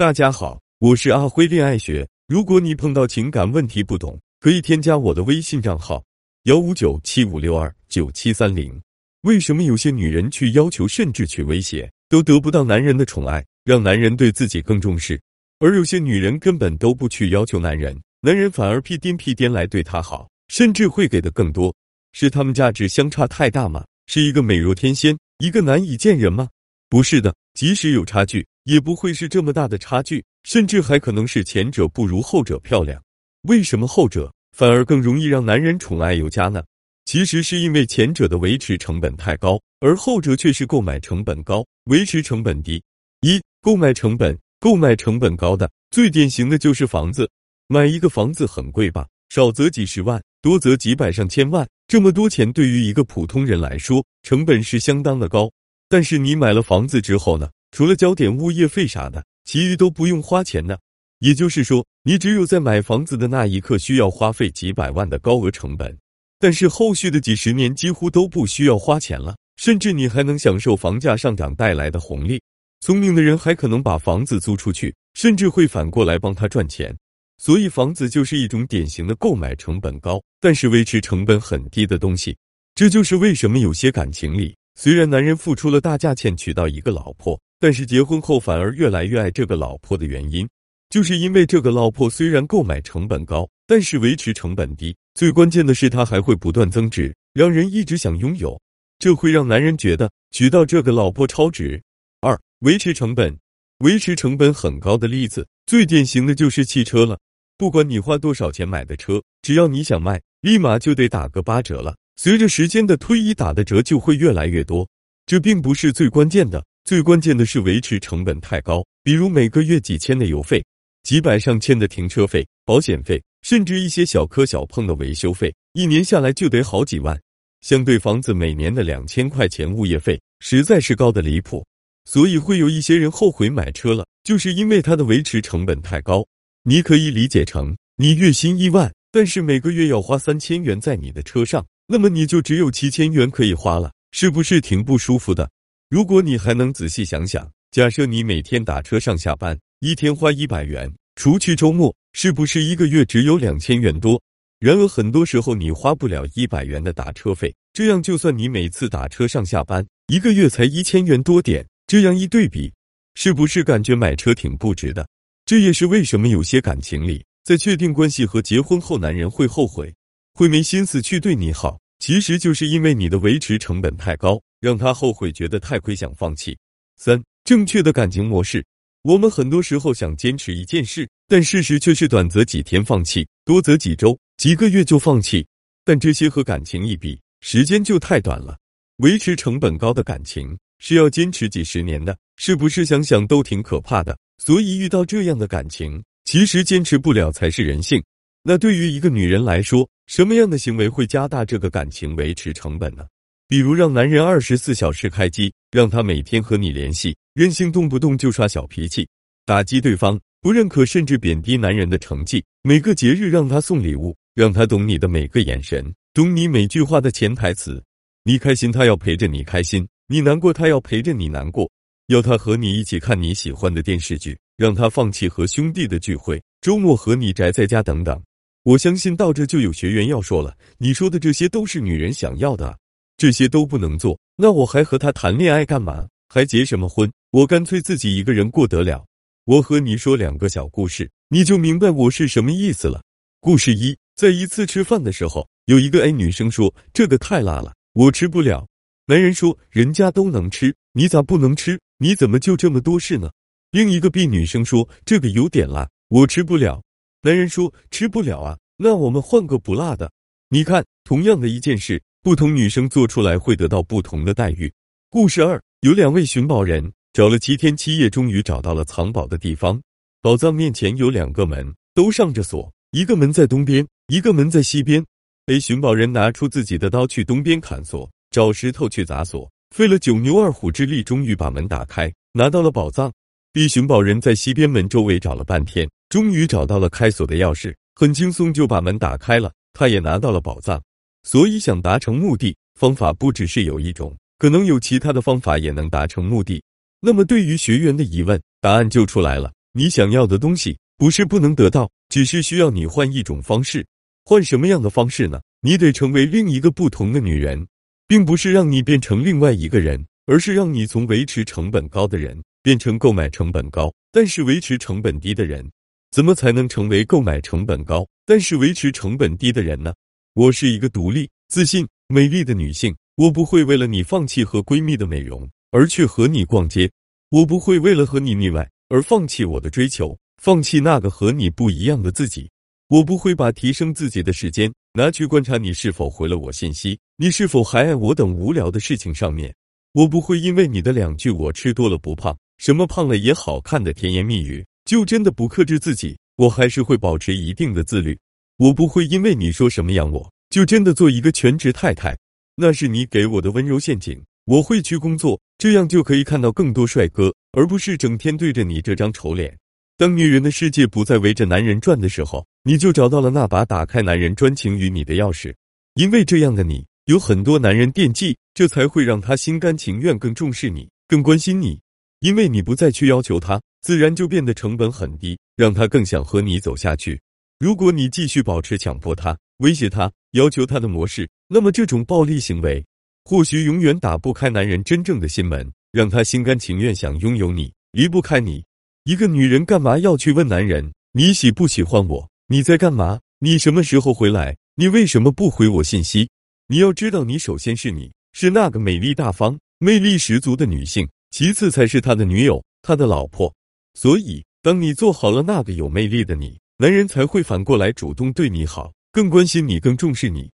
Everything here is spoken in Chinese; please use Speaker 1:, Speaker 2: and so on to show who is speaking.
Speaker 1: 大家好，我是阿辉恋爱学。如果你碰到情感问题不懂，可以添加我的微信账号幺五九七五六二九七三零。为什么有些女人去要求甚至去威胁，都得不到男人的宠爱，让男人对自己更重视？而有些女人根本都不去要求男人，男人反而屁颠屁颠来对她好，甚至会给的更多。是他们价值相差太大吗？是一个美若天仙，一个难以见人吗？不是的，即使有差距。也不会是这么大的差距，甚至还可能是前者不如后者漂亮。为什么后者反而更容易让男人宠爱有加呢？其实是因为前者的维持成本太高，而后者却是购买成本高、维持成本低。一、购买成本，购买成本高的最典型的就是房子。买一个房子很贵吧？少则几十万，多则几百上千万。这么多钱对于一个普通人来说，成本是相当的高。但是你买了房子之后呢？除了交点物业费啥的，其余都不用花钱呢。也就是说，你只有在买房子的那一刻需要花费几百万的高额成本，但是后续的几十年几乎都不需要花钱了，甚至你还能享受房价上涨带来的红利。聪明的人还可能把房子租出去，甚至会反过来帮他赚钱。所以，房子就是一种典型的购买成本高，但是维持成本很低的东西。这就是为什么有些感情里，虽然男人付出了大价钱娶到一个老婆。但是结婚后反而越来越爱这个老婆的原因，就是因为这个老婆虽然购买成本高，但是维持成本低。最关键的是，她还会不断增值，让人一直想拥有。这会让男人觉得娶到这个老婆超值。二、维持成本，维持成本很高的例子，最典型的就是汽车了。不管你花多少钱买的车，只要你想卖，立马就得打个八折了。随着时间的推移，打的折就会越来越多。这并不是最关键的。最关键的是维持成本太高，比如每个月几千的油费，几百上千的停车费、保险费，甚至一些小磕小碰的维修费，一年下来就得好几万。相对房子每年的两千块钱物业费，实在是高的离谱。所以会有一些人后悔买车了，就是因为它的维持成本太高。你可以理解成，你月薪一万，但是每个月要花三千元在你的车上，那么你就只有七千元可以花了，是不是挺不舒服的？如果你还能仔细想想，假设你每天打车上下班，一天花一百元，除去周末，是不是一个月只有两千元多？然而很多时候你花不了一百元的打车费，这样就算你每次打车上下班，一个月才一千元多点，这样一对比，是不是感觉买车挺不值的？这也是为什么有些感情里，在确定关系和结婚后，男人会后悔，会没心思去对你好，其实就是因为你的维持成本太高。让他后悔，觉得太亏，想放弃。三、正确的感情模式。我们很多时候想坚持一件事，但事实却是短则几天放弃，多则几周、几个月就放弃。但这些和感情一比，时间就太短了。维持成本高的感情是要坚持几十年的，是不是想想都挺可怕的？所以遇到这样的感情，其实坚持不了才是人性。那对于一个女人来说，什么样的行为会加大这个感情维持成本呢？比如让男人二十四小时开机，让他每天和你联系，任性动不动就耍小脾气，打击对方，不认可甚至贬低男人的成绩。每个节日让他送礼物，让他懂你的每个眼神，懂你每句话的潜台词。你开心，他要陪着你开心；你难过，他要陪着你难过。要他和你一起看你喜欢的电视剧，让他放弃和兄弟的聚会，周末和你宅在家等等。我相信到这就有学员要说了：你说的这些都是女人想要的。这些都不能做，那我还和他谈恋爱干嘛？还结什么婚？我干脆自己一个人过得了。我和你说两个小故事，你就明白我是什么意思了。故事一，在一次吃饭的时候，有一个 A 女生说：“这个太辣了，我吃不了。”男人说：“人家都能吃，你咋不能吃？你怎么就这么多事呢？”另一个 B 女生说：“这个有点辣，我吃不了。”男人说：“吃不了啊，那我们换个不辣的。”你看，同样的一件事。不同女生做出来会得到不同的待遇。故事二有两位寻宝人找了七天七夜，终于找到了藏宝的地方。宝藏面前有两个门，都上着锁，一个门在东边，一个门在西边。A 寻宝人拿出自己的刀去东边砍锁，找石头去砸锁，费了九牛二虎之力，终于把门打开，拿到了宝藏。B 寻宝人在西边门周围找了半天，终于找到了开锁的钥匙，很轻松就把门打开了，他也拿到了宝藏。所以，想达成目的，方法不只是有一种，可能有其他的方法也能达成目的。那么，对于学员的疑问，答案就出来了。你想要的东西不是不能得到，只是需要你换一种方式。换什么样的方式呢？你得成为另一个不同的女人，并不是让你变成另外一个人，而是让你从维持成本高的人变成购买成本高但是维持成本低的人。怎么才能成为购买成本高但是维持成本低的人呢？我是一个独立、自信、美丽的女性，我不会为了你放弃和闺蜜的美容而去和你逛街，我不会为了和你腻歪而放弃我的追求，放弃那个和你不一样的自己。我不会把提升自己的时间拿去观察你是否回了我信息，你是否还爱我等无聊的事情上面。我不会因为你的两句“我吃多了不胖，什么胖了也好看”的甜言蜜语。就真的不克制自己，我还是会保持一定的自律。我不会因为你说什么养我，就真的做一个全职太太。那是你给我的温柔陷阱。我会去工作，这样就可以看到更多帅哥，而不是整天对着你这张丑脸。当女人的世界不再围着男人转的时候，你就找到了那把打开男人专情于你的钥匙。因为这样的你，有很多男人惦记，这才会让他心甘情愿更重视你，更关心你。因为你不再去要求他。自然就变得成本很低，让他更想和你走下去。如果你继续保持强迫他、威胁他、要求他的模式，那么这种暴力行为或许永远打不开男人真正的心门，让他心甘情愿想拥有你，离不开你。一个女人干嘛要去问男人你喜不喜欢我？你在干嘛？你什么时候回来？你为什么不回我信息？你要知道，你首先是你是那个美丽大方、魅力十足的女性，其次才是他的女友、他的老婆。所以，当你做好了那个有魅力的你，男人才会反过来主动对你好，更关心你，更重视你。